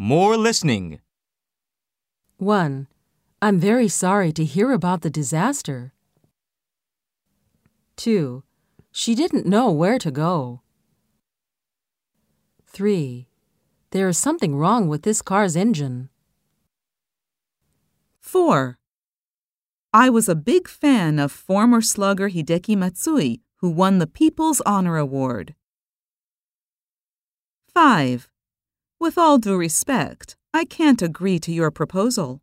More listening. 1. I'm very sorry to hear about the disaster. 2. She didn't know where to go. 3. There is something wrong with this car's engine. 4. I was a big fan of former slugger Hideki Matsui, who won the People's Honor Award. 5. With all due respect, I can't agree to your proposal.